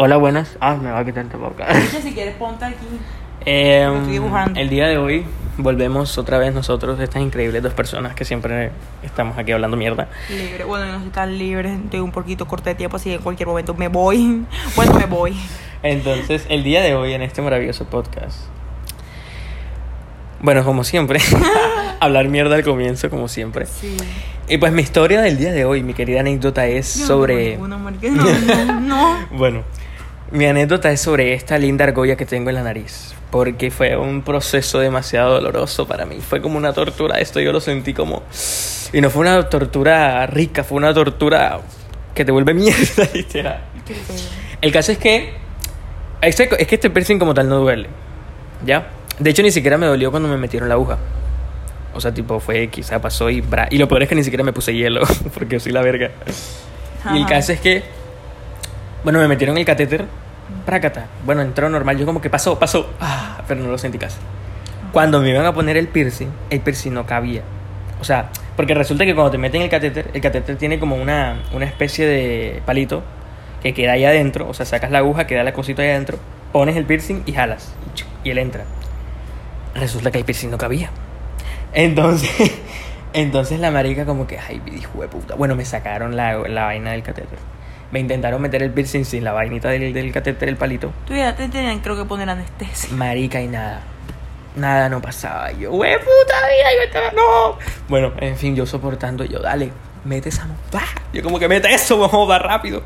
Hola, buenas. Ah, me va a quitar el tapabocas. Si quieres, ponte aquí. Eh, Lo estoy dibujando. el día de hoy volvemos otra vez nosotros, estas increíbles dos personas que siempre estamos aquí hablando mierda. Libre. Bueno, no estoy tan libre. Tengo un poquito corto de tiempo, así que en cualquier momento me voy. Bueno, me voy. Entonces, el día de hoy en este maravilloso podcast. Bueno, como siempre, hablar mierda al comienzo, como siempre. Sí. Y pues mi historia del día de hoy, mi querida anécdota es Yo no sobre... marica. No, no, no. Bueno, mi anécdota es sobre esta linda argolla que tengo en la nariz. Porque fue un proceso demasiado doloroso para mí. Fue como una tortura. Esto yo lo sentí como. Y no fue una tortura rica, fue una tortura que te vuelve mierda, literal. El caso es que. este- Es que este piercing como tal no duele. ¿Ya? De hecho, ni siquiera me dolió cuando me metieron la aguja. O sea, tipo, fue quizá pasó y. bra- Y lo peor es que ni siquiera me puse hielo, porque soy la verga. Y el caso es que, bueno, me metieron el catéter, prácata. Bueno, entró normal, yo como que pasó, pasó, ah, pero no lo sentí casi. Cuando me iban a poner el piercing, el piercing no cabía. O sea, porque resulta que cuando te meten el catéter, el catéter tiene como una, una especie de palito que queda ahí adentro. O sea, sacas la aguja, queda la cosita ahí adentro, pones el piercing y jalas. Y él entra. Resulta que el piercing no cabía. Entonces, entonces la marica como que, ay, hijo de puta. Bueno, me sacaron la, la vaina del catéter. Me intentaron meter el piercing sin la vainita del, del catéter, el palito. Tú ya te tenían, creo que poner anestesia. Marica y nada. Nada no pasaba. Yo, wey, puta vida, yo estaba, no. Bueno, en fin, yo soportando, yo, dale, mete esa. ¡Bah! Yo como que mete eso, vamos, va rápido.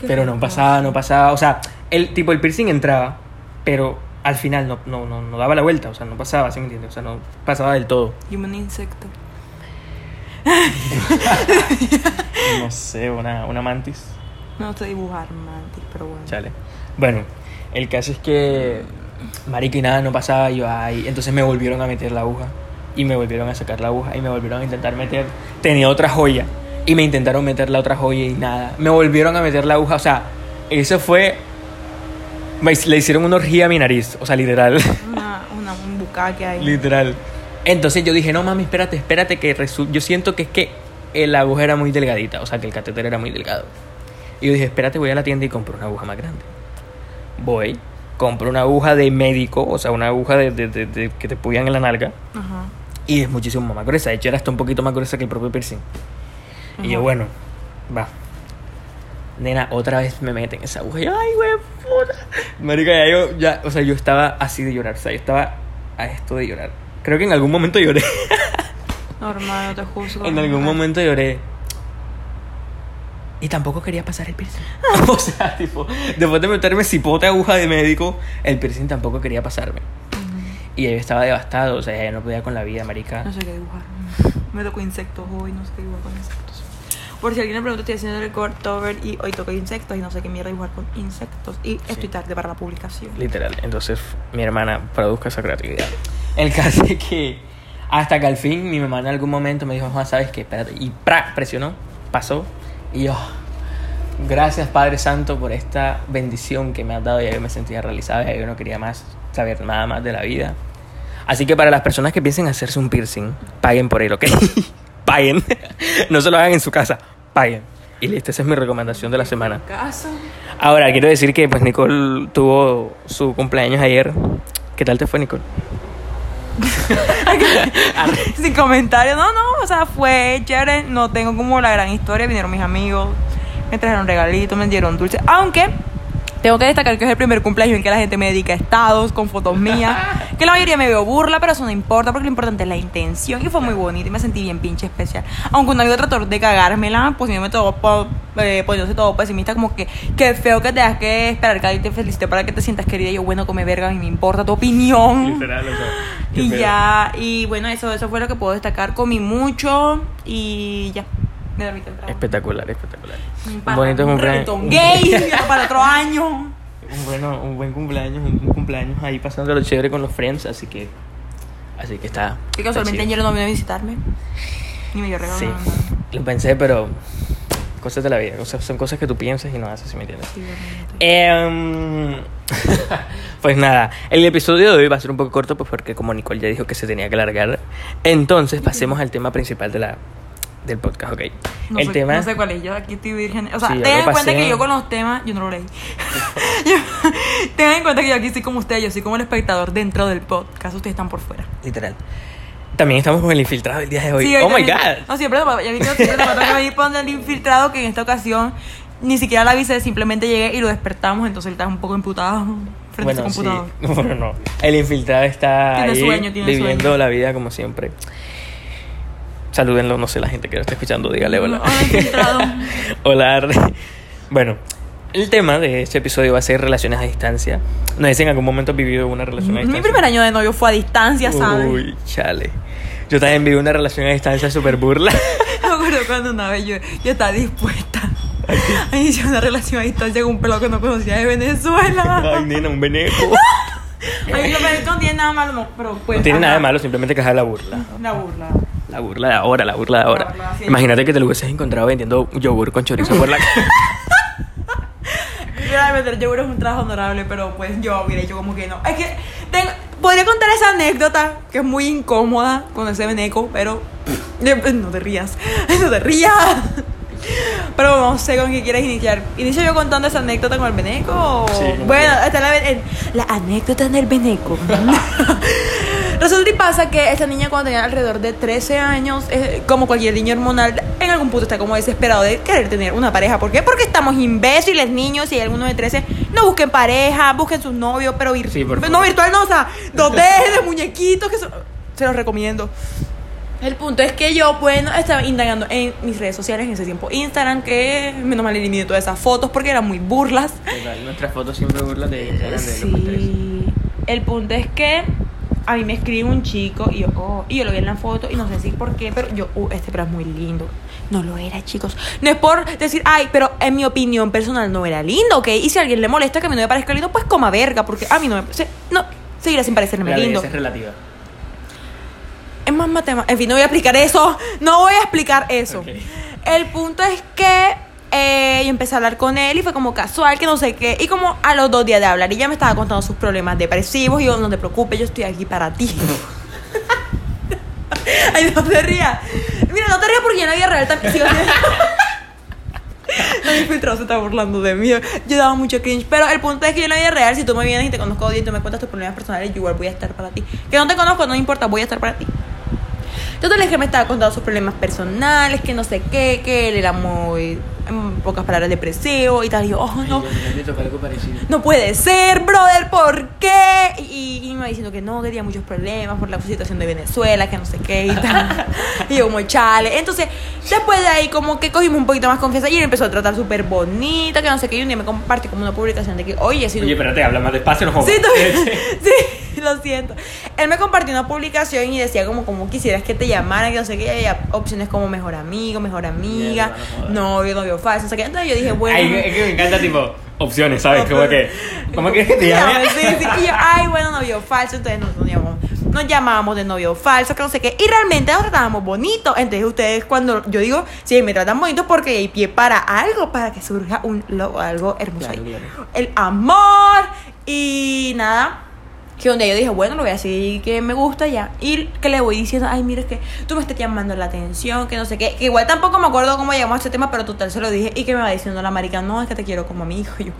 Qué Pero no pasaba, no pasaba. O sea, el tipo, el piercing entraba, pero al final no, no, no, no daba la vuelta. O sea, no pasaba, ¿sí me entiendes? O sea, no pasaba del todo. Y un insecto. No sé, una, una mantis. No sé dibujar mantis, pero bueno. Chale. Bueno, el caso es que, marica y nada, no pasaba. Yo, ay, entonces me volvieron a meter la aguja. Y me volvieron a sacar la aguja. Y me volvieron a intentar meter. Tenía otra joya. Y me intentaron meter la otra joya y nada. Me volvieron a meter la aguja. O sea, eso fue. me- Le hicieron una orgía a mi nariz. O sea, literal. Una, una, un bucaque ahí. literal. Entonces yo dije, no mami, espérate, espérate. que resu- Yo siento que es que el aguja era muy delgadita. O sea, que el catéter era muy delgado. Y yo dije, espérate, voy a la tienda y compro una aguja más grande. Voy, compro una aguja de médico, o sea, una aguja de, de- de- de- que te pullan en la nalga. Ajá. Y es muchísimo más gruesa. De hecho, era hasta un poquito más gruesa que el propio piercing. Y yo, Ajá. bueno, va. Nena, otra vez me meten esa aguja. Y, ay, güey, puta. Marica, ya yo, ya, o sea, yo estaba así de llorar. O sea, yo estaba a esto de llorar. Creo que en algún momento lloré. Normal, no te juzgo. en algún momento lloré. Y tampoco quería pasar el piercing. o sea, tipo, después de meterme cipote aguja de médico, el piercing tampoco quería pasarme. Y yo estaba devastado, o sea, ya no podía con la vida, marica. No sé qué dibujar. Me tocó insectos hoy, no sé qué dibujar con insectos. Por si alguien me pregunta, estoy haciendo el cover y hoy toco insectos y no sé qué mierda dibujar con insectos. Y estoy tarde para la publicación. Literal. Entonces mi hermana produzca esa creatividad. El caso es que hasta que al fin mi mamá en algún momento me dijo, Juan, ¿sabes qué? Espérate. Y ¡pra! presionó, pasó. Y yo, gracias Padre Santo por esta bendición que me has dado. Ya yo me sentía realizada, ya yo no quería más saber nada más de la vida. Así que para las personas que piensen hacerse un piercing, paguen por él, ¿ok? paguen. no se lo hagan en su casa, paguen. Y listo, esa es mi recomendación de la semana. Ahora, quiero decir que pues Nicole tuvo su cumpleaños ayer. ¿Qué tal te fue, Nicole? Sin comentarios. No, no, o sea, fue chévere. No tengo como la gran historia. Vinieron mis amigos, me trajeron regalitos, me dieron dulces. Aunque tengo que destacar que es el primer cumpleaños en que la gente me dedica estados con fotos mías. Que la mayoría me veo burla, pero eso no importa porque lo importante es la intención. Y fue muy bonito y me sentí bien pinche especial. Aunque un amigo trató de cagármela, poniéndome todo, po- eh, poniéndose todo pesimista, como que qué feo que tengas que esperar que alguien te felicite para que te sientas querida. Y yo, bueno, come verga, y me importa tu opinión. Literal, o sea. Y pedo. ya, y bueno, eso, eso fue lo que puedo destacar. Comí mucho y ya. Me dormí temprano. Espectacular, espectacular. Un bonito un cumpleaños. gay para otro año. Un, bueno, un buen cumpleaños, un cumpleaños ahí pasándolo chévere con los friends, así que. Así que está. Que casualmente ayer no vino a visitarme. Ni me dio regalo. Sí, lo pensé, pero. Cosas de la vida, cosas, son cosas que tú piensas y no haces, si me entiendes. Sí. Em, pues nada, el episodio de hoy va a ser un poco corto pues porque como Nicole ya dijo que se tenía que alargar, entonces pasemos al tema principal de la, del podcast, ok. No el sé, tema... no sé cuál es, yo aquí estoy virgen. O sea, Sí, tengan en cuenta que yo con los temas, yo no lo leí. Yo- tengan en cuenta que yo aquí soy como ustedes, yo soy como el espectador dentro del podcast, ustedes están por fuera. Literal. También estamos con el infiltrado el día de hoy. Sí, oh my god. No, siempre ya vi que siempre me venir poner el infiltrado que en esta ocasión ni siquiera la avisé, simplemente llegué y lo despertamos, entonces él está un poco imputado frente Bueno, a su sí. computador. Bueno, no. El infiltrado está Tiene ahí sueño, tiene viviendo sueño. la vida como siempre. Salúdenlo, no sé, la gente que lo está escuchando, dígale hola. Hola, hola. Bueno, el tema de este episodio va a ser relaciones a distancia. No sé si en algún momento has vivido una relación a Mi distancia. primer año de novio fue a distancia, ¿sabes? Uy, chale. Yo también viví una relación a distancia súper burla. Me acuerdo cuando una vez yo, yo estaba dispuesta a iniciar una relación a distancia con un pelado que no conocía de Venezuela. Ay, nena, un veneco. Ay, que no tiene nada malo, no, pero pues. No tiene nada de malo, simplemente que es la burla. La burla. La burla de ahora, la burla de ahora. La burla, sí. Imagínate que te lo hubieses encontrado vendiendo yogur con chorizo por la calle. Vender yogur es un trabajo honorable, pero pues yo hubiera hecho como que no. Es que tengo- podría contar esa anécdota que es muy incómoda con ese veneco, pero no te rías, no te rías. Pero no sé con qué quieres iniciar. ¿Inicio yo contando esa anécdota con el veneco? Sí, bueno, quieras. esta es la, la anécdota del veneco. Resulta y pasa que esta niña cuando tenía alrededor de 13 años, eh, como cualquier niño hormonal, en algún punto está como desesperado de querer tener una pareja. ¿Por qué? Porque estamos imbéciles, niños, y hay algunos de 13, no busquen pareja, busquen sus novios, pero vir- Sí, por no virtual, no, o sea, 2D de muñequitos, que son- se los recomiendo. El punto es que yo, bueno, estaba indagando en mis redes sociales en ese tiempo. Instagram, que menos mal eliminé todas esas fotos porque eran muy burlas. Nuestras fotos siempre burlas de Instagram Sí. El punto es que a mí me escribe un chico y yo, oh, y yo lo vi en la foto y no sé si por qué, pero yo, uh, este pero es muy lindo. No lo era, chicos. No es por decir, ay, pero en mi opinión personal no era lindo, ¿ok? Y si a alguien le molesta que a mí no me parezca lindo, pues coma verga, porque a mí no me. se- no, seguirá sin parecerme lindo. es relativa. Es más matemática. En fin, no voy a explicar eso. No voy a explicar eso. El punto es que eh, yo empecé a hablar con él y fue como casual, que no sé qué. Y como a los dos días de hablar, y ya me estaba contando sus problemas depresivos. Y yo, no te preocupes, yo estoy aquí para ti. Ay, no te rías. Mira, no te rías porque yo en la vida real también No, mi filtrado se está burlando de mí. Yo daba mucho cringe. Pero el punto es que yo en la real, si tú me vienes y te conozco y tú me cuentas tus problemas personales, yo igual voy a estar para ti. Que no te conozco, no importa, voy a estar para ti. Entonces es que me estaba contando sus problemas personales, que no sé qué, que él era muy, en pocas palabras, depresivo y tal. Y yo, oh, no, no puede ser, brother, ¿por qué? Y, y me va diciendo que no, que tenía muchos problemas por la situación de Venezuela, que no sé qué y tal. y yo como chale. Entonces, después de ahí como que cogimos un poquito más confianza y él empezó a tratar súper bonita, que no sé qué. Y un día me compartió como una publicación de que, oye, si tú- Oye, espérate, habla más despacio, no jodas. Sí, tú- sí, lo siento. Él me compartió una publicación y decía como, como quisieras que te llamaran, que no sé qué, había opciones como mejor amigo, mejor amiga, novio, novio falso, no sé qué. Entonces yo dije, bueno. Ay, es que me encanta, tipo, opciones, ¿sabes? Como que, ¿cómo quieres que te llame? Sí, sí. Y yo, ay, bueno, novio falso. Entonces nos, nos llamamos, nos llamábamos de novio falso, que no sé qué. Y realmente nos tratábamos bonito. Entonces ustedes, cuando yo digo, sí, me tratan bonito porque hay pie para algo, para que surja un algo hermoso Claro, ahí. claro. El amor. Y nada. Que donde yo dije, bueno, lo voy a decir que me gusta ya. Y que le voy diciendo, ay, mira, es que tú me estás llamando la atención, que no sé qué. Que igual tampoco me acuerdo cómo llegamos a este tema, pero total se lo dije. Y que me va diciendo la marica, no, es que te quiero como a mi hijo. Y yo,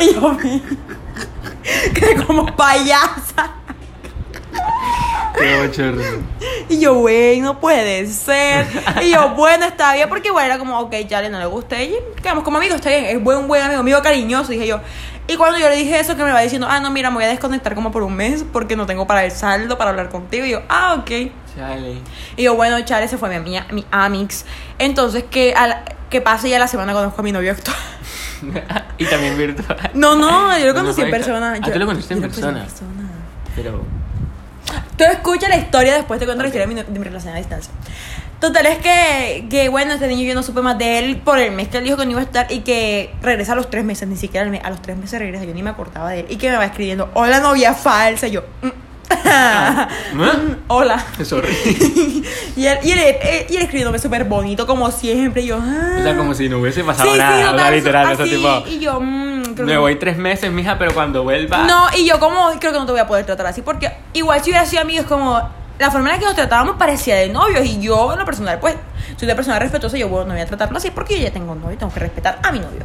y yo, que como payasa. Y yo, güey, no puede ser. Y yo, bueno, está bien, porque igual era como, ok, ya le no le gusta. Y quedamos como amigos, está bien, es buen, buen amigo, amigo cariñoso, dije yo. Y cuando yo le dije eso, que me va diciendo, ah, no, mira, me voy a desconectar como por un mes porque no tengo para el saldo para hablar contigo. Y yo, ah, ok. Chale. Y yo, bueno, Chale, se fue mi, amiga, mi Amix. Entonces, que, a la- que pase ya la semana conozco a mi novio actual. y también virtual. No, no, yo lo No, conocí en pareja. persona. Ah, Yo- tú lo conociste en persona. Pero. Tú escucha la historia, después te cuento la historia de mi, de mi relación a distancia. Total es que, que, bueno, este niño yo no supe más de él por el mes que él dijo que no iba a estar y que regresa a los tres meses, ni siquiera mes, a los tres meses regresa, yo ni me acordaba de él. Y que me va escribiendo, hola novia falsa, y yo, mm, ¿Eh? hola. Sorry. y, él, y, él, él- y él escribiéndome súper bonito, como siempre, y yo, ah. O sea, como si no hubiese pasado Sí, sí, nada. sea, total, literal, así, tipo. Y yo, mm, creo Me que- voy tres meses, mija, pero cuando vuelva. No, y yo como creo que no te voy a poder tratar así porque igual si hubiera sido amigo es como la forma en la que nos tratábamos parecía de novios. Y yo, en lo personal, pues, soy una persona respetuosa. Yo, no voy a tratarlo así porque yo ya tengo novio y tengo que respetar a mi novio.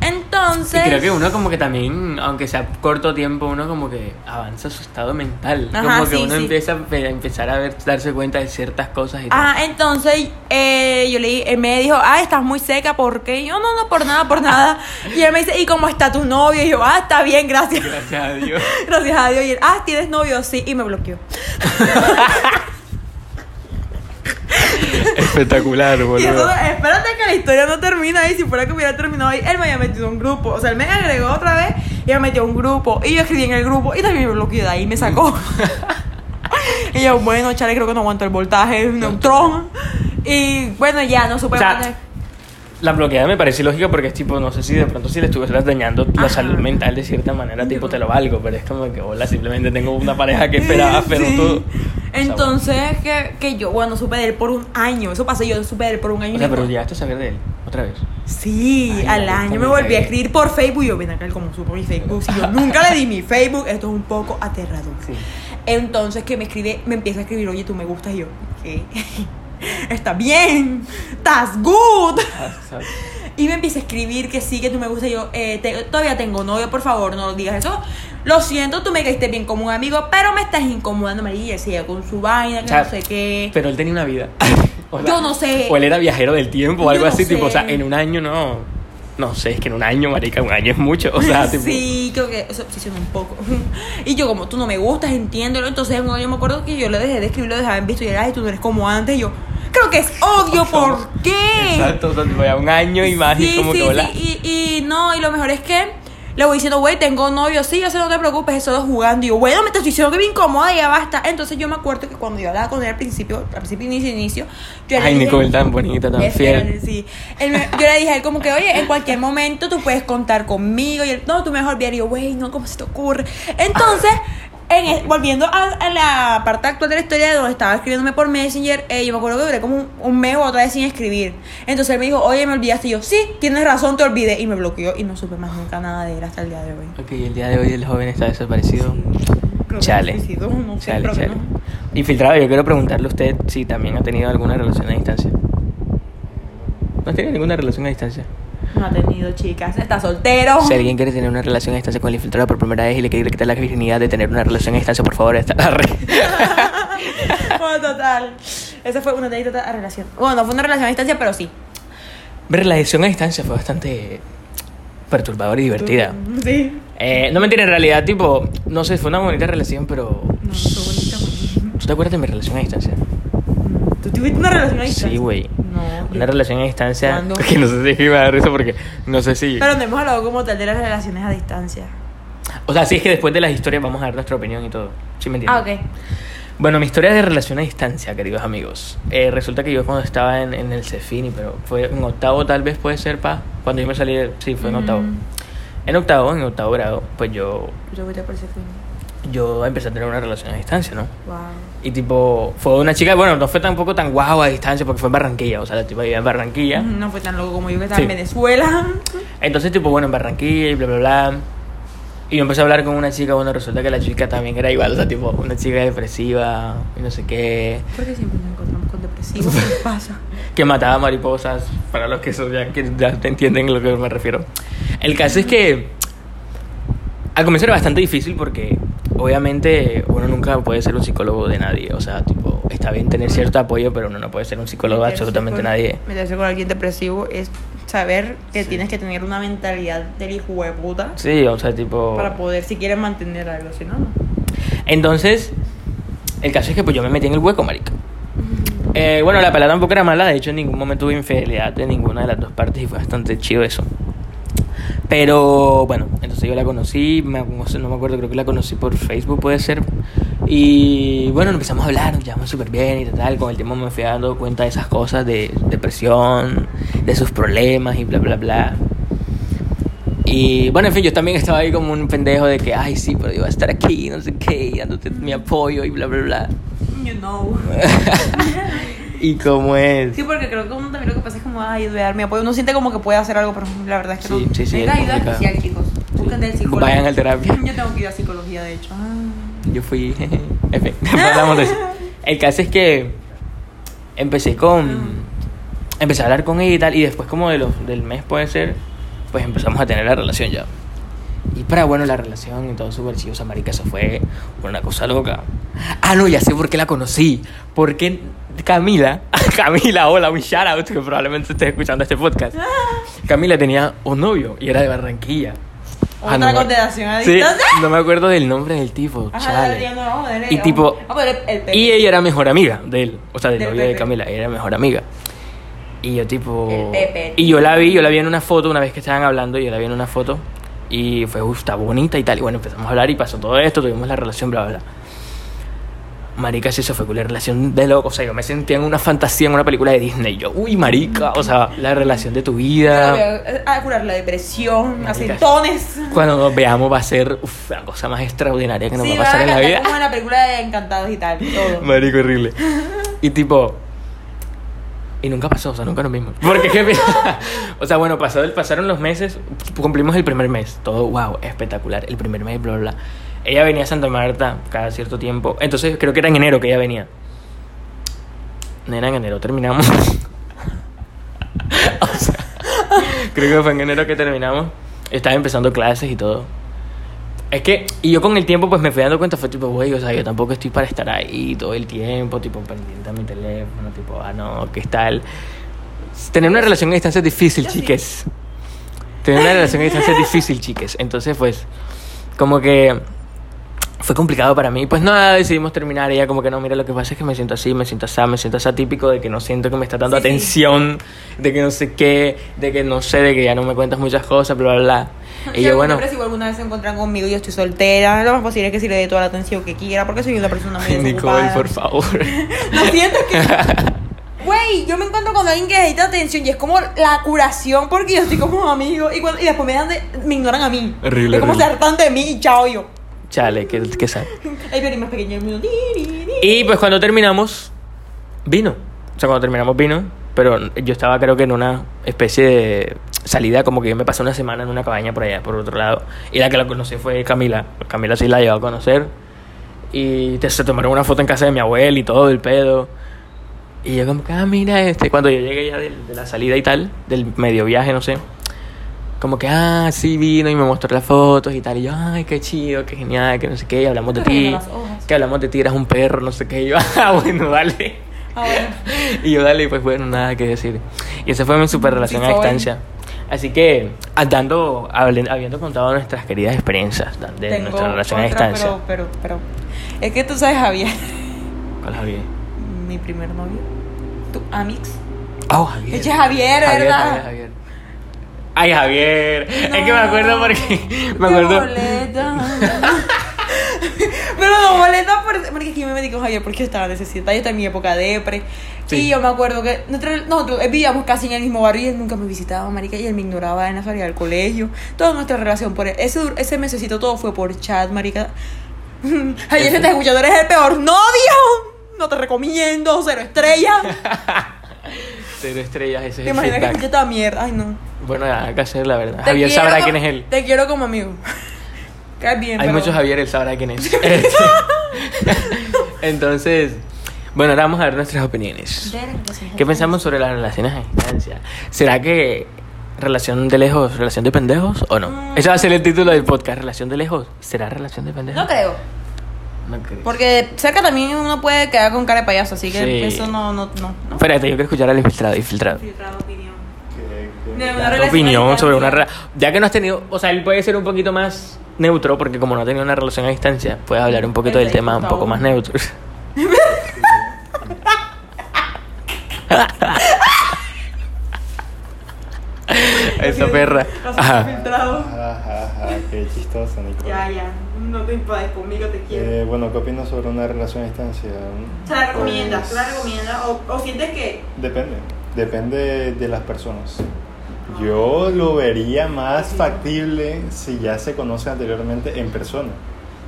Entonces. Y creo que uno como que también, aunque sea corto tiempo, uno como que avanza su estado mental. Ajá, como que sí, uno sí. empieza a pe- a empezar a ver, darse cuenta de ciertas cosas y tal. Ajá, entonces eh, yo le él me dijo, ah, estás muy seca, ¿por qué? Y yo, no, no, por nada, por nada. Y él me dice, ¿y cómo está tu novio? Y yo, ah, está bien, gracias. Gracias a Dios. Gracias a Dios. Y él, ah, ¿tienes novio? Sí, y me bloqueó. Espectacular, Y boludo. entonces, espérate que la historia no termina ahí. Si fuera que hubiera terminado ahí, él me había metido en un grupo. O sea, él me agregó otra vez y me metió un grupo. Y yo escribí en el grupo y también me bloqueó de ahí y me sacó. y yo, bueno, chale, creo que no aguanto el voltaje, un neutrón. Y bueno, ya no supe O sea, La bloqueada me parece lógica porque es tipo, no sé si de pronto si le estuvieras dañando la Ajá. salud mental de cierta manera, tipo te lo valgo, pero es como que, hola, simplemente tengo una pareja que esperaba, pero Sí. tú... Entonces, que, que yo, bueno, supe de él por un año. Eso pasó, yo supe de él por un año. O sea, pero llegaste a saber de él, otra vez. Sí, Ay, al año me volví a escribir por Facebook. Yo, ven acá, como supo mi Facebook. Si yo nunca le di mi Facebook, esto es un poco aterrador. Sí. Entonces, que me escribe, me empieza a escribir, oye, tú me gustas. Y yo, ¿qué? Está bien, estás good. Y me empieza a escribir que sí, que tú me gustas. Y yo, eh, te- todavía tengo novio, por favor, no digas eso. Lo siento, tú me caíste bien como un amigo, pero me estás incomodando, María. Sigue con su vaina, que O sea, no sé qué. Pero él tenía una vida. O Yo no sé. O él era viajero del tiempo o algo no así, tipo, o sea, en un año no. No sé, es que en un año, marica, un año es mucho. O sea, tipo. Sí, creo que eso obsesiona un poco. Y yo, como tú no me gustas, entiéndelo. Entonces, yo me acuerdo que yo le dejé de escribir, lo dejaba en visto y era, tú no eres como antes. Y yo, creo que es odio, ¿por qué? Exacto, o sea, tipo, ya un año y más, y Sí, como sí, que hola. sí. Y, y no, y lo mejor es que le voy diciendo, güey, tengo novio, sí, yo sé, no te preocupes, es solo jugando. Y yo, bueno, me estás diciendo que me incomoda, ya basta. Entonces yo me acuerdo que cuando yo hablaba con él al principio, al principio, inicio, inicio, yo le Ay, dije- Nicole, tan bonita, tan fiel. sí. Él me- yo le dije a él como que, oye, en cualquier momento tú puedes contar conmigo. Y él, no, tú mejor bien. Y yo, güey, no, ¿cómo se te ocurre? Entonces, en volviendo a, a la parte actual de la historia de donde estaba escribiéndome por Messenger, eh, yo me acuerdo que duré como un, un mes o otra vez sin escribir. Entonces él me dijo, oye, me olvidaste. Y yo, sí, tienes razón, te olvidé. Y me bloqueó y no supe más nunca nada de él hasta el día de hoy. Ok, el día de hoy el joven está desaparecido. Creo que Chale. suicidó, no sé, Chale, creo que chale. no. Infiltrado, yo quiero preguntarle a usted si también ha tenido alguna relación a distancia. ¿No has tenido ninguna relación a distancia? No ha tenido chicas, está soltero. Si alguien quiere tener una relación a distancia con el infiltrado por primera vez y le quiere quitar la virginidad de tener una relación a distancia, por favor, esta la red. Bueno, total. Esa fue una anécdota a relación. Bueno, no fue una relación a distancia, pero sí. Ver la relación a distancia fue bastante perturbadora y divertida. Sí. Eh, no mentira, en realidad, tipo, no sé, fue una bonita relación, pero. No, fue bonita, bonita. ¿Tú te acuerdas de mi relación a distancia? ¿Tú tuviste una relación a distancia? Sí, güey. No. Una relación a distancia. ¿Cuándo? Que no sé si me da risa porque no sé si. Pero no hemos hablado como tal de las relaciones a distancia. O sea, sí es que después de las historias vamos a dar nuestra opinión y todo. ¿Sí me entiendes? Ah, ok. Bueno, mi historia de relación a distancia, queridos amigos. Eh, resulta que yo cuando estaba en, en el Cefini, pero fue en octavo tal vez puede ser, pa. Cuando yo me salí, de- sí, fue en octavo. Mm. En octavo, en octavo grado, pues yo, Yo voy a por ese fin. Yo empecé a tener una relación a distancia, ¿no? Wow. Y tipo, fue una chica, bueno, no fue tampoco tan guau a distancia porque fue en Barranquilla, o sea, la tipa vivía en Barranquilla. No fue tan loco como yo que estaba Sí. en Venezuela. Entonces, tipo, bueno, en Barranquilla y bla, bla, bla. Y yo empecé a hablar con una chica, bueno, resulta que la chica también era igual, o sea, tipo, una chica depresiva y no sé qué, Porque siempre nos encontramos con depresivos. ¿Qué pasa? que mataba mariposas, para los que, son, ya, que ya entienden a lo que me refiero. El caso es que al comienzo era bastante difícil porque obviamente uno nunca puede ser un psicólogo de nadie, o sea, tipo, está bien tener cierto apoyo, pero uno no puede ser un psicólogo de absolutamente con- nadie. Meterse con alguien depresivo es saber que Sí. tienes que tener una mentalidad del hijo de puta Sí, o sea, tipo... para poder, si quieres mantener algo, si no, no. Entonces, el caso es que pues yo me metí en el hueco, marica. Eh, bueno, la pelada tampoco era mala, de hecho en ningún momento hubo infidelidad de ninguna de las dos partes y fue bastante chido eso. Pero bueno, entonces yo la conocí, me- no, me acuerdo, creo que la conocí por Facebook, puede ser. Y bueno, empezamos a hablar, nos llevamos súper bien y tal. Con el tiempo me fui dando cuenta de esas cosas, de depresión, de sus problemas y bla, bla, bla. Y bueno, en fin, yo también estaba ahí como un pendejo de que, ay, sí, pero yo voy a estar aquí, no sé qué, dándote mi apoyo y bla, bla, bla. You know. y como es. Sí, porque creo que uno también lo que pasa es como, ay, voy a dar mi apoyo. Uno siente como que puede hacer algo, pero la verdad es que Sí, no. sí, sí, Necesita es ayuda complicado. especial, chicos. Busquen del psicólogo. Vayan a terapia. Yo tengo que ir a psicología, de hecho. Ah. Yo fui. en fin, hablamos de eso. El caso es que empecé con. Empecé a hablar con ella y tal, y después, como de los, del mes puede ser, pues empezamos a tener la relación ya. Y para bueno, la relación y todo súper chido. O sea, marica, eso fue una cosa loca. Ah, no, ya sé por qué la conocí. Porque Camila, Camila, hola, un shout out, que probablemente estés escuchando este podcast. Camila tenía un novio y era de Barranquilla. Ah, Otra no, condenación a Sí, distancia. no me acuerdo del nombre del tipo, Ajá, chale. ya no, vamos a ponerle- Y tipo- vamos a ponerle el Pepe. Y ella era mejor amiga de él, o sea, del Del novio de. Camila, ella era mejor amiga. Y yo tipo... El Pepe. Y yo la vi, yo la vi en una foto una vez que estaban hablando, y yo la vi en una foto y fue, "Uf, está bonita y tal. Y bueno, empezamos a hablar y pasó todo esto, tuvimos la relación, bla, bla, bla. Marica, sí, eso fue una relación de loco. O sea, yo me sentía en una fantasía, en una película de Disney. Yo, uy, marica, o sea, la relación de tu vida. a, a curar la depresión, Marica. acentones. Cuando nos veamos va a ser uf, la cosa más extraordinaria que nos Sí, va a pasar en la vida. como en la película de Encantados y tal, todo. Marico, horrible. Y tipo. Y nunca pasó, o sea, nunca nos vimos. Porque, jefe. o sea, bueno, pasó, el- pasaron los meses, cumplimos el primer mes. Todo, wow, espectacular. El primer mes, bla, bla, bla. Ella venía a Santa Marta cada cierto tiempo. Entonces, creo que era en enero que ella venía. Nena, en enero terminamos. o sea, creo que fue en enero que terminamos. Estaba empezando clases y todo. Es que, y yo con el tiempo pues me fui dando cuenta, fue tipo, güey, o sea, yo tampoco estoy para estar ahí todo el tiempo, tipo, pendiente a mi teléfono, tipo, ah, no, ¿qué tal? Tener una relación a distancia es difícil, Yo sí. chiques. Tener una relación a distancia es difícil, chiques. Entonces, pues, como que fue complicado para mí. Pues nada, decidimos terminar. Ella como que no, mira, lo que pasa es que me siento así, me siento así, me siento así típico de que no siento que me está dando Sí, sí. atención, de que no sé qué, de que no sé, de que ya no me cuentas muchas cosas, bla, bla, bla. Y yo, bueno... hombre, si alguna vez se encuentran conmigo y yo estoy soltera, lo más posible es que si le dé toda la atención que quiera, porque soy una persona muy Nicole, desocupada. por favor. No sientes que. Güey, yo me encuentro con alguien que necesita atención y es como la curación porque yo estoy como amigo y, cuando- y después me, dan de- me ignoran a mí. Horrible, Es como se hartan de mí y chao yo. Chale, que, que sad. El violín más pequeño del mundo. Y pues cuando terminamos, vino. O sea, cuando terminamos vino, pero yo estaba creo que en una especie de salida, como que yo me pasé una semana en una cabaña por allá, por otro lado. Y la que la conocí fue Camila. Camila sí la llevó a conocer. Y te- se tomaron una foto en casa de mi abuela y todo, el pedo. Y yo como que, ah, mira este. Cuando yo llegué ya del- de, la salida y tal, del medio viaje, no sé. Como que, ah, sí, vino y me mostró las fotos y tal. Y yo, ay, qué chido, qué genial, que no sé qué. Y hablamos de ti. Que hablamos de ti, eras un perro, no sé qué. Y yo, ah, bueno, dale. Ah, bueno. Y yo, dale, pues bueno, nada que decir. Y esa fue mi super relación Sí, a distancia. Así que, dando, habiendo contado nuestras queridas experiencias de Tengo nuestra relación a otra, distancia. Pero, pero, pero. Es que tú sabes, Javier, ¿Cuál Javier? mi primer novio. Tu Amix. Oh, Javier. Eche Javier, ¿verdad? Javier, Javier. Ay, Javier. Es que me acuerdo porque. Me acuerdo. boleta. Pero no molesta por- porque aquí me con Javier porque yo estaba necesitada, yo estaba en mi época de depre. Sí. Y yo me acuerdo que nosotros, nosotros vivíamos casi en el mismo barrio y él nunca me visitaba, marica, y él me ignoraba en la salida del colegio. Toda nuestra relación por él. Ese, ese mesecito todo fue por chat, marica. Javier, si estás escuchando, eres el peor novio. No te recomiendo, cero estrellas. Cero estrellas, ese ¿Te es el imaginas que mierda? Ay, no. Bueno, nada que hacer, la verdad. Te Javier quiero sabrá como- quién es él. Te quiero como amigo. Caes bien, Hay pero- muchos Javier, él sabrá quién es. Entonces, bueno, ahora vamos a ver nuestras opiniones. ¿Qué pensamos sobre las relaciones a distancia? ¿Será que relación de lejos, relación de pendejos o no? Mm. Ese va a ser el título del podcast, relación de lejos. ¿Será relación de pendejos? No creo. No. Porque cerca también uno puede quedar con cara de payaso, así que Sí. eso no, no, no. no. Espérate, yo quiero escuchar al infiltrado, infiltrado. Filtrada opinión. Que- que- De una Tu relación opinión sobre una relación. Ya que no has tenido, o sea, él puede ser un poquito más neutro, porque como no ha tenido una relación a distancia, puedes hablar un poquito del Perfecto, tema un poco más neutro. Esa perra. Ajá. Filtrado. Ajá, qué chistoso, Nicole. Ya, ya. No te enfades conmigo, te quiero. Eh, bueno, ¿qué opinas sobre una relación a distancia? ¿Se la recomiendas? Pues, ¿Se la recomiendas? ¿O, o sientes que.? Depende, depende de las personas. Yo lo vería más factible si ya se conoce anteriormente en persona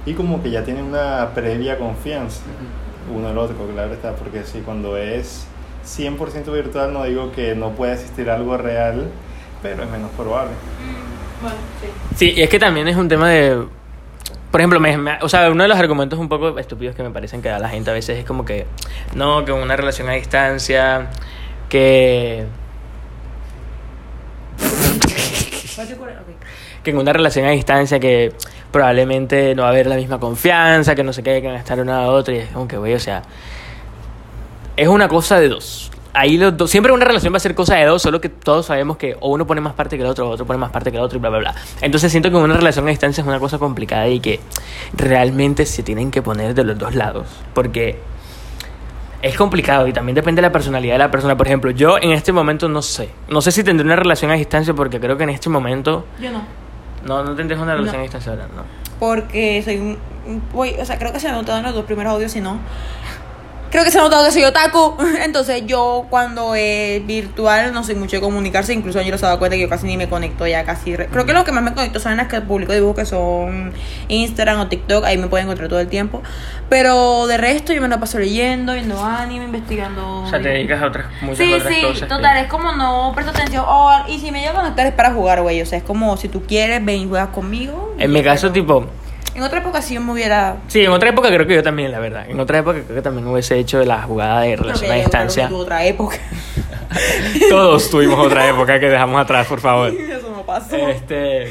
y como que ya tienen una previa confianza uno al otro, claro está, porque si cuando es 100% virtual no digo que no pueda existir algo real, pero es menos probable. Bueno, sí. Sí, y es que también es un tema de. por ejemplo, me, me- o sea, uno de los argumentos un poco estúpidos que me parecen que da la gente a veces es como que, no, que una relación a distancia, que... que en una relación a distancia que probablemente no va a haber la misma confianza, que no sé qué, que van a estar una a otra, y es como que, güey, o sea, es una cosa de dos. Ahí los dos, siempre una relación va a ser cosa de dos, solo que todos sabemos que o uno pone más parte que el otro, o otro pone más parte que el otro, y bla, bla, bla. Entonces siento que una relación a distancia es una cosa complicada y que realmente se tienen que poner de los dos lados, porque es complicado y también depende de la personalidad de la persona. Por ejemplo, yo en este momento no sé, no sé si tendré una relación a distancia porque creo que en este momento Yo no. no, no tendré una relación No. a distancia ahora, no. Porque soy un. voy- o sea, creo que se ha notado en los dos primeros audios, si no. Creo que se ha notado que soy otaku. Entonces, yo cuando es virtual no soy mucho de comunicarse. Incluso yo se ha dado cuenta que yo casi ni me conecto ya casi. re- Creo que lo que más me conecto son en las que publico dibujos que son Instagram o TikTok. Ahí me pueden encontrar todo el tiempo. Pero de resto, yo me la paso leyendo, viendo anime, investigando. O sea, te dedicas a otras, muchas Sí, otras sí, cosas. que- total, es como no presto atención. Oh, y si me llego a conectar es para jugar, güey. O sea, es como si tú quieres, ven y juegas conmigo. En mi caso, Pero- tipo, En otra época sí yo me hubiera. sí, en otra época creo que yo también, la verdad. En otra época creo que también hubiese hecho la jugada de relación a distancia. tuvo otra época. Todos tuvimos otra época que dejamos atrás, por favor. Eso no pasó. Este,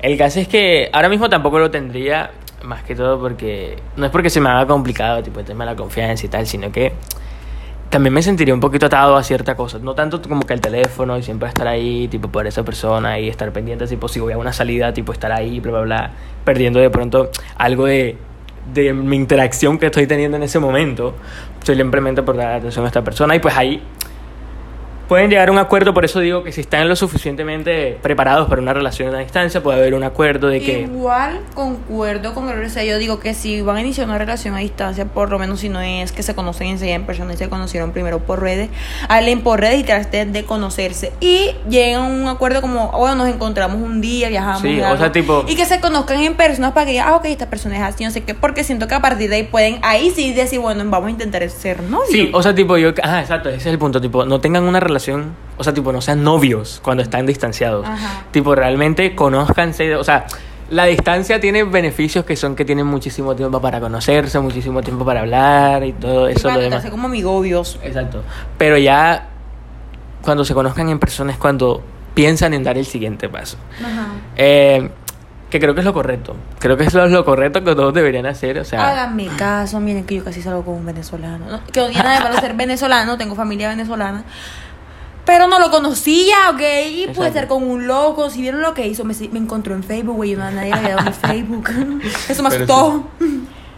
el caso es que ahora mismo tampoco lo tendría, más que todo porque no es porque se me haga complicado, tipo el tema de la confianza y tal, sino que también me sentiría un poquito atado a ciertas cosas, no tanto como que el teléfono y siempre estar ahí, tipo por esa persona y estar pendiente, tipo si voy a una salida, tipo estar ahí, bla, bla, bla, perdiendo de pronto algo de, de mi interacción que estoy teniendo en ese momento, simplemente por dar atención a esta persona y pues ahí pueden llegar a un acuerdo, por eso digo que si están lo suficientemente preparados para una relación a distancia, puede haber un acuerdo de que... Igual concuerdo con el sea, yo digo que si van a iniciar una relación a distancia, por lo menos si no es que se conocen enseguida en persona y se conocieron primero por redes, hablen por redes y traten de conocerse. Y lleguen a un acuerdo como, bueno, nos encontramos un día, viajamos. Sí, y o algo. sea, tipo- Y que se conozcan en persona para que digan, ah, ok, esta persona es así, no sé qué, porque siento que a partir de ahí pueden, ahí sí decir, bueno, vamos a intentar ser novios. Sí, o sea, tipo, yo... Ah, exacto, ese es el punto, tipo, no tengan una relación, o sea, tipo, no sean novios cuando están distanciados. Ajá. Tipo, realmente conózcanse, o sea... La distancia tiene beneficios que son que tienen muchísimo tiempo para conocerse, muchísimo tiempo para hablar y todo eso, para lo demás. como amigobios. Exacto. Pero ya cuando se conozcan en persona es cuando piensan en dar el siguiente paso. Ajá. Eh, que creo que es lo correcto. Creo que es lo, correcto que todos deberían hacer. O sea, Háganme caso, miren que yo casi salgo con un venezolano. ¿no? Que no tiene nada de malo ser venezolano, tengo familia venezolana. Pero no lo conocía, ¿ok? Y pude estar con un loco. Si vieron lo que hizo, me, me encontró en Facebook, güey. Yo no, nadie le había dado mi Facebook. Eso me asustó.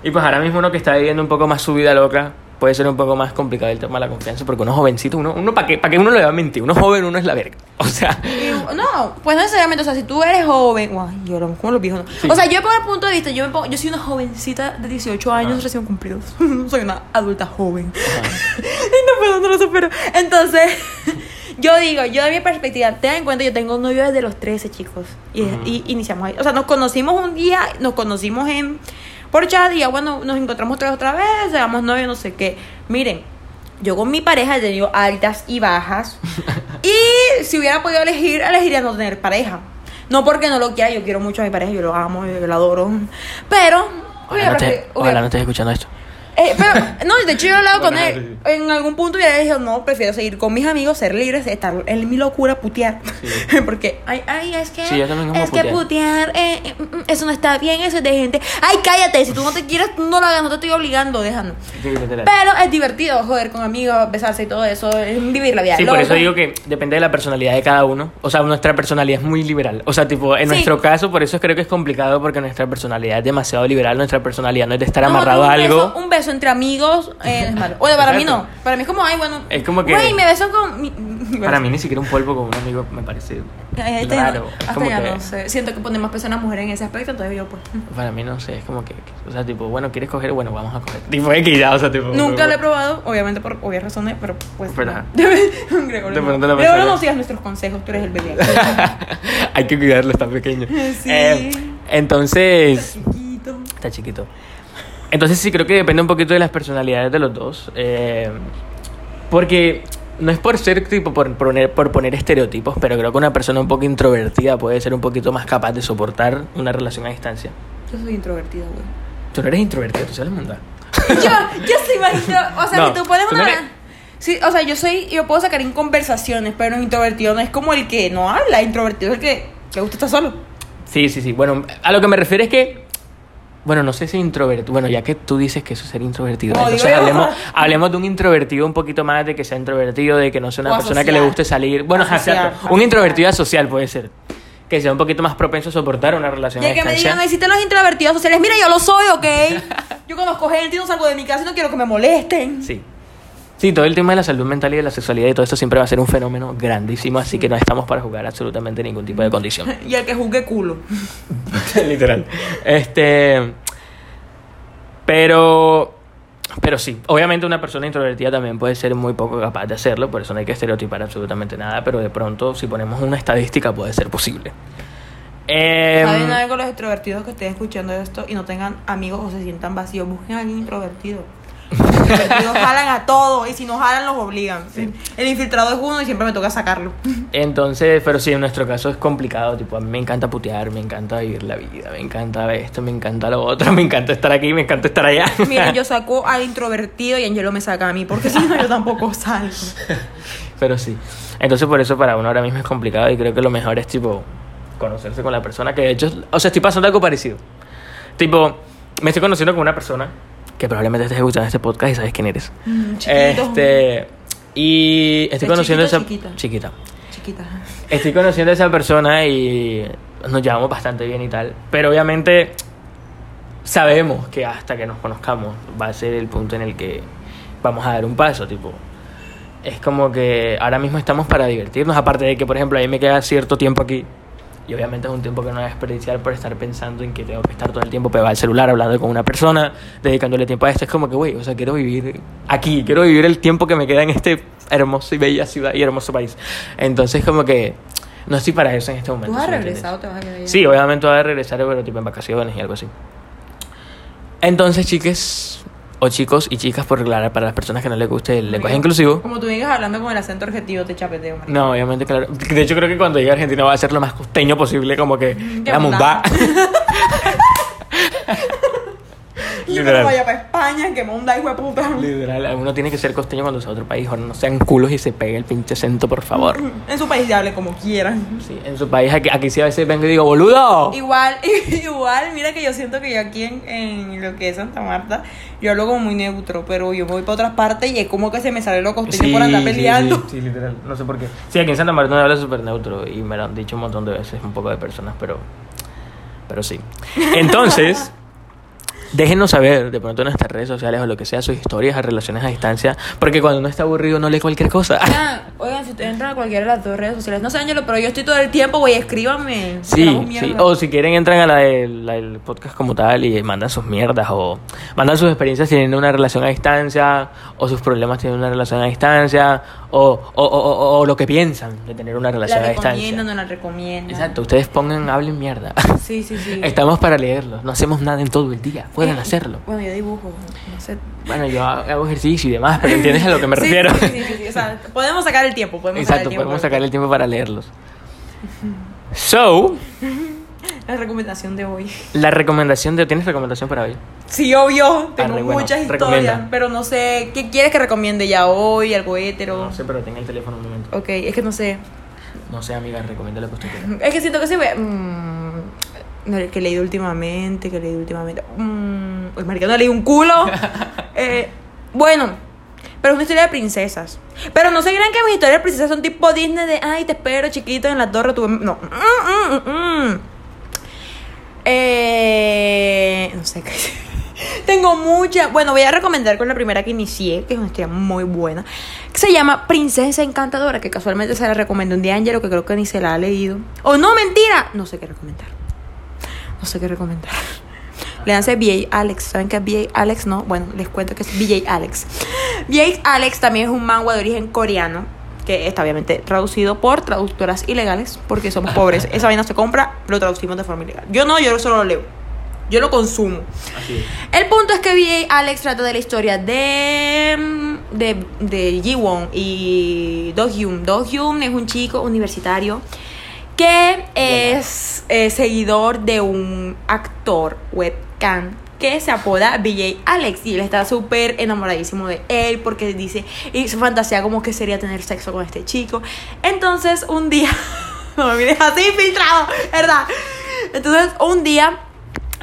y pues ahora mismo uno que está viviendo un poco más su vida loca, puede ser un poco más complicado el tema de la confianza, porque uno jovencito, uno, uno ¿para qué, para qué uno le va a mentir? Uno joven, uno es la verga. O sea, Y, no, pues no necesariamente, o sea, si tú eres joven, guau, yo lo como los viejos, ¿no? Sí. O sea, yo por el punto de vista, yo, me pongo- yo soy una jovencita de 18 años recién cumplidos. soy una adulta joven. y no puedo, no lo supero. Entonces, yo digo, yo de mi perspectiva, ten en cuenta, yo tengo un novio desde los 13, chicos. Y, iniciamos ahí. O sea, nos conocimos un día, nos conocimos en por chat y ya, bueno, nos encontramos otra otra vez, seamos novios, no sé qué. Miren, yo con mi pareja he tenido altas y bajas. y si hubiera podido elegir, elegiría no tener pareja. No porque no lo quiera, yo quiero mucho a mi pareja, yo lo amo, yo lo adoro. Pero, ojalá no, ojalá no estés escuchando esto. Eh, pero, no, de hecho yo he hablado con Bueno, él. En algún punto ya le dije, no, prefiero seguir con mis amigos, ser libres, estar en mi locura, putear. Porque, ay, ay, es que, Sí, es que putear. eh, eh, mm, eso no está bien, eso es de gente. Ay, cállate, si tú no te quieres, no lo hagas, no te estoy obligando, déjalo. Pero es divertido, joder, con amigos, besarse y todo eso, es vivir la vida. Sí, por eso digo que depende de la personalidad de cada uno. O sea, nuestra personalidad es muy liberal. O sea, tipo, en nuestro caso, por eso creo que es complicado porque nuestra personalidad es demasiado liberal. Nuestra personalidad no es de estar No, amarrado a algo. Un beso entre amigos eh, no es malo. Bueno, para mí no. Exacto. Para mí es como, ay, bueno. Es como que- Güey, me beso con. Mi, Para mí ni siquiera un polvo con un amigo me parece Ay. Es hasta ya que- no sé. Siento que pone más peso mujeres en ese aspecto, entonces yo pues. Para mí no sé, es como que, o sea, tipo, bueno, ¿quieres coger? Bueno, vamos a coger. Tipo, X ya, o sea, tipo... Nunca lo he probado, obviamente por obvias razones, pero pues. Pero, no. Gregorio, De no. pronto Gregorio, persona- no sigas nuestros consejos, tú eres el bebé. Hay que cuidarlo, está pequeño. Sí. Eh, entonces... Chiquito. Está chiquito. Entonces sí creo que depende un poquito de las personalidades de los dos. eh, porque no es por ser tipo por poner, por poner estereotipos, pero creo que una persona un poco introvertida puede ser un poquito más capaz de soportar una relación a distancia. Yo soy introvertida, güey. Tú no eres introvertido, tú sabes mandar. Yo, yo soy más O sea, No, que tú pones una. no eres- Sí, o sea, yo soy. Yo puedo sacar en conversaciones, pero introvertido no es como el que no habla. Introvertido es el que le gusta estar solo. Sí, sí, sí. Bueno, a lo que me refiero es que. Bueno, no sé si introvertido. Bueno, ya que tú dices que eso es ser introvertido. No, entonces hablemos, hablemos de un introvertido un poquito más de que sea introvertido, de que no sea una O persona que le guste salir. Bueno, exacto. Un introvertido social puede ser. Que sea un poquito más propenso a soportar una relación Y a que me digan, existen los introvertidos sociales. Mira, yo lo soy, ¿ok? Yo conozco gente y no salgo de mi casa y no quiero que me molesten. Sí. Sí, todo el tema de la salud mental y de la sexualidad y todo esto siempre va a ser un fenómeno grandísimo, así que no estamos para jugar absolutamente ningún tipo de condición. Y el que juzgue culo. Literal. Este. Pero. Pero sí, obviamente una persona introvertida también puede ser muy poco capaz de hacerlo, por eso no hay que estereotipar absolutamente nada, pero de pronto si ponemos una estadística puede ser posible. Em, ¿Saben algo los extrovertidos que estén escuchando esto y no tengan amigos o se sientan vacíos? Busquen a alguien introvertido. Los introvertidos jalan a todo y si no jalan los obligan. El infiltrado es uno y siempre me toca sacarlo. Entonces, pero sí, en nuestro caso es complicado, tipo, a mí me encanta putear, me encanta vivir la vida, me encanta esto, me encanta lo otro, me encanta estar aquí, me encanta estar allá. Miren, yo saco al introvertido y Angelo me saca a mí porque si no yo tampoco salgo. Pero sí. Entonces por eso para uno ahora mismo es complicado y creo que lo mejor es tipo conocerse con la persona que de hecho, o sea, estoy pasando algo parecido. Tipo, me estoy conociendo con una persona que probablemente estés escuchando este podcast y sabes quién eres. Mm. Este, y estoy ¿Es conociendo a esa chiquita? chiquita. Chiquita. Estoy conociendo a esa persona y nos llevamos bastante bien y tal, pero obviamente sabemos que hasta que nos conozcamos va a ser el punto en el que vamos a dar un paso, tipo. Es como que ahora mismo estamos para divertirnos, aparte de que, por ejemplo, a mí me queda cierto tiempo aquí. Y obviamente es un tiempo que no voy a desperdiciar por estar pensando en que tengo que estar todo el tiempo pegado al celular, hablando con una persona, dedicándole tiempo a esto. Es como que, güey, o sea, quiero vivir aquí, quiero vivir el tiempo que me queda en este hermoso y bella ciudad y hermoso país. Entonces, como que no estoy para eso en este ¿Tú momento. vas a ¿sí me regresar o entiendes? te vas a quedar? Sí, obviamente voy a regresar, pero tipo en vacaciones y algo así. Entonces, chiques, o chicos y chicas, por aclarar, para las personas que no les guste el lenguaje inclusivo. Como tú vengas hablando con el acento argentino, te chapeteo. No, obviamente, claro. De hecho, creo que cuando llegue a Argentina va a ser lo más costeño posible, como que Qué la mumba. Y yo vaya para España, que monda, hijo de puta. Literal, uno tiene que ser costeño cuando sea otro país, no sean culos y se pegue el pinche acento, por favor. En su país ya hable como quieran. Sí, en su país, aquí, aquí sí a veces vengo y digo, boludo. Igual, igual, mira que yo siento que yo aquí en, en lo que es Santa Marta, yo hablo como muy neutro, pero yo voy para otras partes y es como que se me sale lo costeño por andar peleando. Sí, sí, literal. No sé por qué. Sí, aquí en Santa Marta uno habla súper neutro y me lo han dicho un montón de veces, un poco de personas, pero. Pero sí. Entonces. Déjenos saber de pronto en nuestras redes sociales o lo que sea sus historias a relaciones a distancia, porque cuando uno está aburrido no lee cualquier cosa. Ah, oigan, si ustedes entran a cualquiera de las dos redes sociales, no sé, Ángelo, pero yo estoy todo el tiempo, güey, escríbanme. Sí, sí. O si quieren entran a la del, la del podcast como tal y mandan sus mierdas o mandan sus experiencias teniendo una relación a distancia o sus problemas teniendo una relación a distancia o, o, o, o- lo que piensan de tener una relación La a distancia. no la recomiendan. Exacto, ustedes pongan, hablen mierda. Sí, sí, sí. Estamos para leerlos, no hacemos nada en todo el día, pueden Eh, hacerlo. Bueno, yo dibujo, no sé. Bueno, yo hago ejercicio y demás, pero entiendes a lo que me Sí, refiero. Sí, sí, sí, sí, O sea, podemos sacar el tiempo, podemos Exacto, sacar el tiempo. podemos sacar el tiempo para leerlos. So, La recomendación de hoy. la recomendación de... ¿Tienes recomendación para hoy? Sí, obvio, tengo Arre, bueno, muchas historias, recomienda. pero no sé, ¿qué quieres que recomiende ya hoy? ¿Algo hétero? No sé, pero tenga el teléfono un momento. Ok, es que no sé. No sé, amiga, recomienda lo que usted quiera. Es que siento que ve. mm, no, que he leído últimamente, que he leído últimamente. Mm, pues, marica, no leí un culo. Eh, bueno, pero es una historia de princesas. Pero no se crean que mis historias de princesas son tipo Disney de, ay, te espero chiquito en la torre. Tu... No. Mm, mm, mm, mm. Eh, no sé qué Tengo muchas. Bueno, voy a recomendar con la primera que inicié, que es una historia muy buena. Que se llama Princesa Encantadora, que casualmente se la recomendó un día Angelo, que creo que ni se la ha leído. ¡Oh, no, mentira! No sé qué recomendar. No sé qué recomendar. Léanse BJ Alex. ¿Saben qué es BJ Alex? No. Bueno, les cuento que es BJ Alex. BJ Alex también es un manga de origen coreano. Que está obviamente traducido por traductoras ilegales. Porque somos pobres. Esa vaina se compra, lo traducimos de forma ilegal. Yo no, yo solo lo leo. Yo lo consumo. Así. El punto es que BJ Alex trata de la historia de de, de Ji-won y Do Hyun. Do Hyun es un chico universitario que es eh, seguidor de un actor webcam que se apoda BJ Alex y él está súper enamoradísimo de él porque dice y su fantasía como que sería tener sexo con este chico. Entonces un día, no me mires así filtrado, ¿verdad? Entonces un día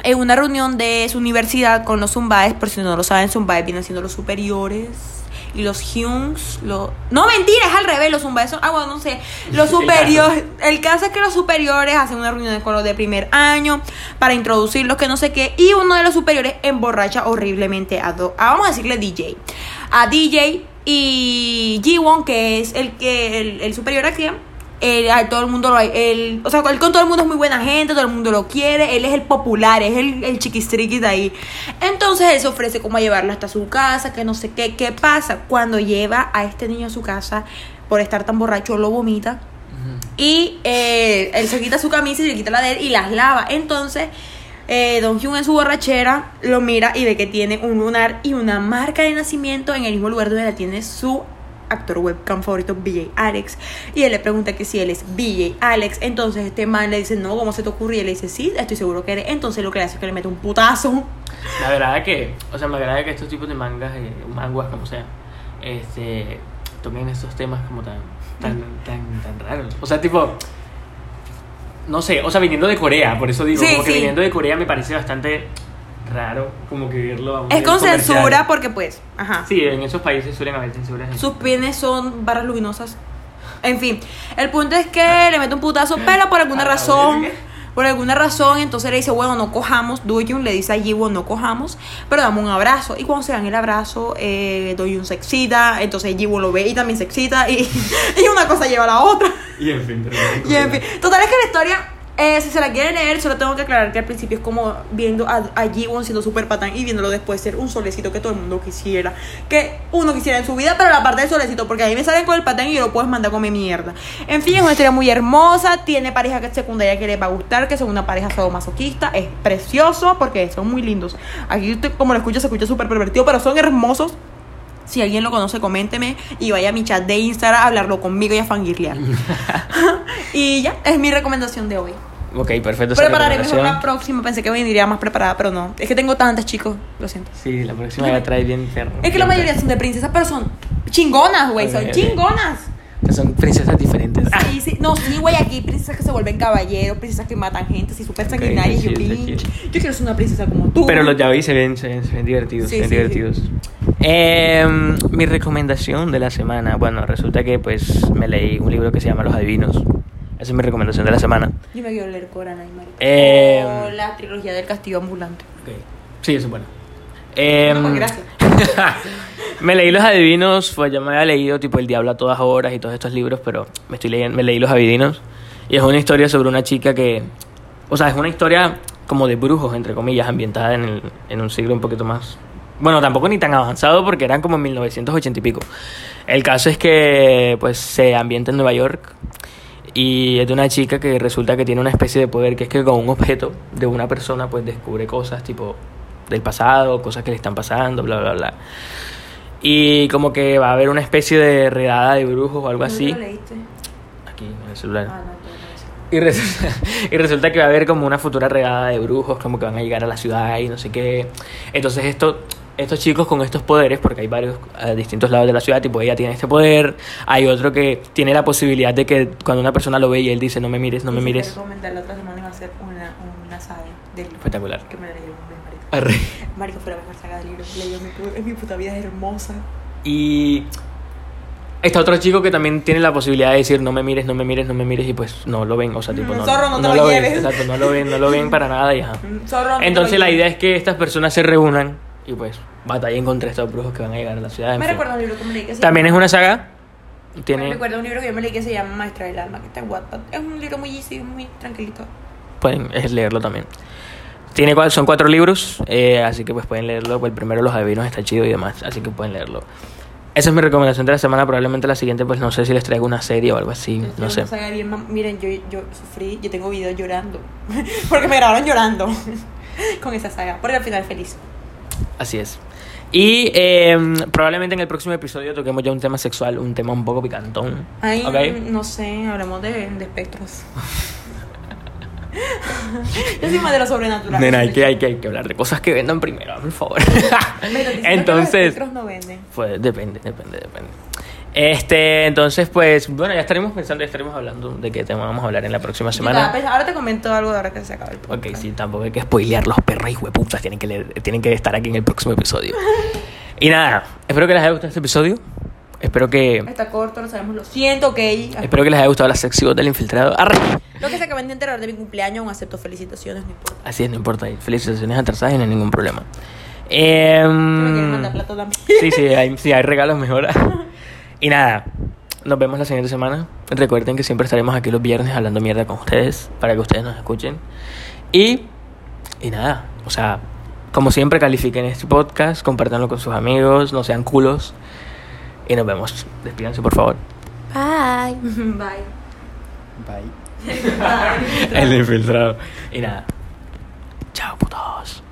en una reunión de su universidad con los Zumbaes, por si no lo saben, Zumbaes vienen siendo los superiores y los Hyuns, los... No, mentira, es al revés, los Zumbaes son... Ah, bueno, no sé. Los superiores... El caso es que los superiores hacen una reunión con los de primer año para introducirlos, que no sé qué, y uno de los superiores emborracha horriblemente a dos... A, vamos a decirle DJ. A DJ y Jiwon, que es el que el, el superior aquí, él, a todo el mundo lo él, o sea, él con todo el mundo es muy buena gente, todo el mundo lo quiere, él es el popular, es el, el chiquistriqui de ahí. Entonces él se ofrece como a llevarlo hasta su casa, que no sé qué, qué pasa. Cuando lleva a este niño a su casa, por estar tan borracho, lo vomita. Y eh, él se quita su camisa y le quita la de él y las lava. Entonces, eh, Don Hyun en su borrachera lo mira y ve que tiene un lunar y una marca de nacimiento en el mismo lugar donde la tiene su actor webcam favorito, BJ Alex. Y él le pregunta que si él es BJ Alex. Entonces este man le dice, no, ¿cómo se te ocurre? Y él le dice, sí, estoy seguro que eres. Entonces lo que le hace es que le mete un putazo. Me agrada que, o sea, me agrada que estos tipos de mangas, eh, manguas, como sea, este, toquen estos temas como tan, tan, tan, tan raros. O sea, tipo, no sé, o sea, viniendo de Corea, por eso digo, Sí, como que sí. viniendo de Corea me parece bastante raro, como que verlo a un Es con comercial. censura porque pues, ajá. Sí, en esos países suelen haber censuras. Sus pines son barras luminosas. En fin, el punto es que le mete un putazo, pero por alguna razón, por alguna razón, entonces le dice, bueno, no cojamos. Doyun le dice a Jiwon, no cojamos, pero dame un abrazo. Y cuando se dan el abrazo, eh, Doyun se excita, entonces Jiwon lo ve y también se excita, y, y una cosa lleva a la otra. Y en fin, pero- Y en fin, total es que la historia, eh, si se la quieren leer, solo tengo que aclarar que al principio es como viendo a, Jiwon siendo súper patán y viéndolo después ser un solecito que todo el mundo quisiera, que uno quisiera en su vida, pero la parte del solecito, porque a mí me salen con el patán y yo lo puedo mandar a comer mierda. En fin, es una historia muy hermosa, tiene pareja que- secundaria que les va a gustar, que son una pareja sadomasoquista, es precioso porque son muy lindos. Aquí usted, como lo escucha, se escucha súper pervertido, pero son hermosos. Si alguien lo conoce, coménteme y vaya a mi chat de Instagram a hablarlo conmigo y a fangirlear. y ya, es mi recomendación de hoy. Ok, perfecto. Prepararé mejor la próxima. Pensé que vendría más preparada, pero no. Es que tengo tantas, chicos. Lo siento. Sí, la próxima ya trae bien perro. Es que la mayoría son de princesas, pero son chingonas, güey. Son Ok, ok. chingonas. Son princesas diferentes. Sí, sí. No, sí, güey. Aquí princesas que se vuelven caballeros, princesas que matan gente, así súper sanguinarias. sí, y yo, sí, sí. quiero ser una princesa como tú. Pero los yaoi se ven, se ven, se ven divertidos. Sí, se ven sí, divertidos. Em, mi recomendación de la semana. Bueno, resulta que pues me leí un libro que se llama Los Adivinos. Esa es mi recomendación de la semana. Yo me quiero leer Corana y. Eh, o la trilogía del castillo ambulante. Sí, eso es bueno. Em, No, pues, gracias. me leí Los Adivinos, pues ya me había leído tipo El Diablo a todas horas y todos estos libros, pero me estoy leyendo, me leí Los Adivinos y es una historia sobre una chica que, o sea, es una historia como de brujos, entre comillas, ambientada en, el- en un siglo un poquito más, bueno, tampoco ni tan avanzado porque eran como en 1980 y pico. El caso es que pues se ambienta en Nueva York y es de una chica que resulta que tiene una especie de poder que es que con un objeto de una persona pues descubre cosas tipo del pasado, cosas que le están pasando, bla, bla, bla. Y como que va a haber una especie de redada de brujos o algo así. ¿Dónde lo leíste? Aquí en el celular. Ah, no. Y resulta, y resulta que va a haber como una futura redada de brujos, como que van a llegar a la ciudad y no sé qué. Entonces esto, estos chicos con estos poderes, porque hay varios a distintos lados de la ciudad, tipo ella tiene este poder, hay otro que tiene la posibilidad de que cuando una persona lo ve y él dice no me mires, no me Y si mires. comentar, la otra semana iba a hacer una, una saga de libros Espectacular. Que me de marico. Arre. Marico fue la mejor saga de libros que leí en mi, mi puta vida, es hermosa. Y está otro chico que también tiene la posibilidad de decir no me mires, no me mires, no me mires y pues no lo ven, o sea, tipo Mm, no, zorro, no te lo ven, lleves. exacto, no lo ven, no lo ven para nada y ajá. Zorro, no Entonces lo la idea es que estas personas se reúnan y pues batallen contra estos brujos que van a llegar a la ciudad. Me recuerda un libro que me leí que se También es llama- una saga. Me Tiene, recuerda un libro que yo me leí que se llama Maestra del Alma, que está en Wattpad. Es un libro muy easy, muy tranquilito. pueden es leerlo también. Tiene cua- son cuatro libros, eh, así que pues pueden leerlo. Pues el primero los adivinos está chido y demás, así que pueden leerlo. Esa es mi recomendación de la semana. Probablemente la siguiente, pues no sé si les traigo una serie o algo así, no sé. bien mam- Miren, yo, yo sufrí, yo tengo videos llorando. Porque me grabaron llorando con esa saga. Porque al final feliz. Así es. Y eh, probablemente en el próximo episodio toquemos ya un tema sexual, un tema un poco picantón. Ay, ¿ok? no sé, hablemos de, de espectros. Yo soy más de lo sobrenatural. Nena, hay que, hay, que, hay que hablar de cosas que vendan primero, por favor. Que los entonces, espectros no venden. pues depende, depende, depende. Este, entonces, pues, bueno, ya estaremos pensando, ya estaremos hablando de qué tema vamos a hablar en la próxima semana. Ahora te comento algo de ahora que se acaba el Ok, podcast. sí, tampoco hay que spoilear los perros y hueputas, tienen que, leer- tienen que estar aquí en el próximo episodio. Y nada, espero que les haya gustado este episodio. Espero que, Está corto, lo sabemos, lo siento, ok. espero que les haya gustado la sección del infiltrado. Arre. Lo que se acaban de enterar de mi cumpleaños, aún acepto felicitaciones, no importa. Así es, no importa. Felicitaciones atrasadas y no hay ningún problema. Si me Em, mandar plata también. Sí, sí, hay, sí, hay regalos mejor. y nada, nos vemos la siguiente semana. Recuerden que siempre estaremos aquí los viernes hablando mierda con ustedes para que ustedes nos escuchen. Y, y nada, o sea, como siempre, califiquen este podcast, compártanlo con sus amigos, no sean culos. Y nos vemos. Despídanse, por favor. Bye. Bye. Bye. El infiltrado. Y nada. Chao, putos.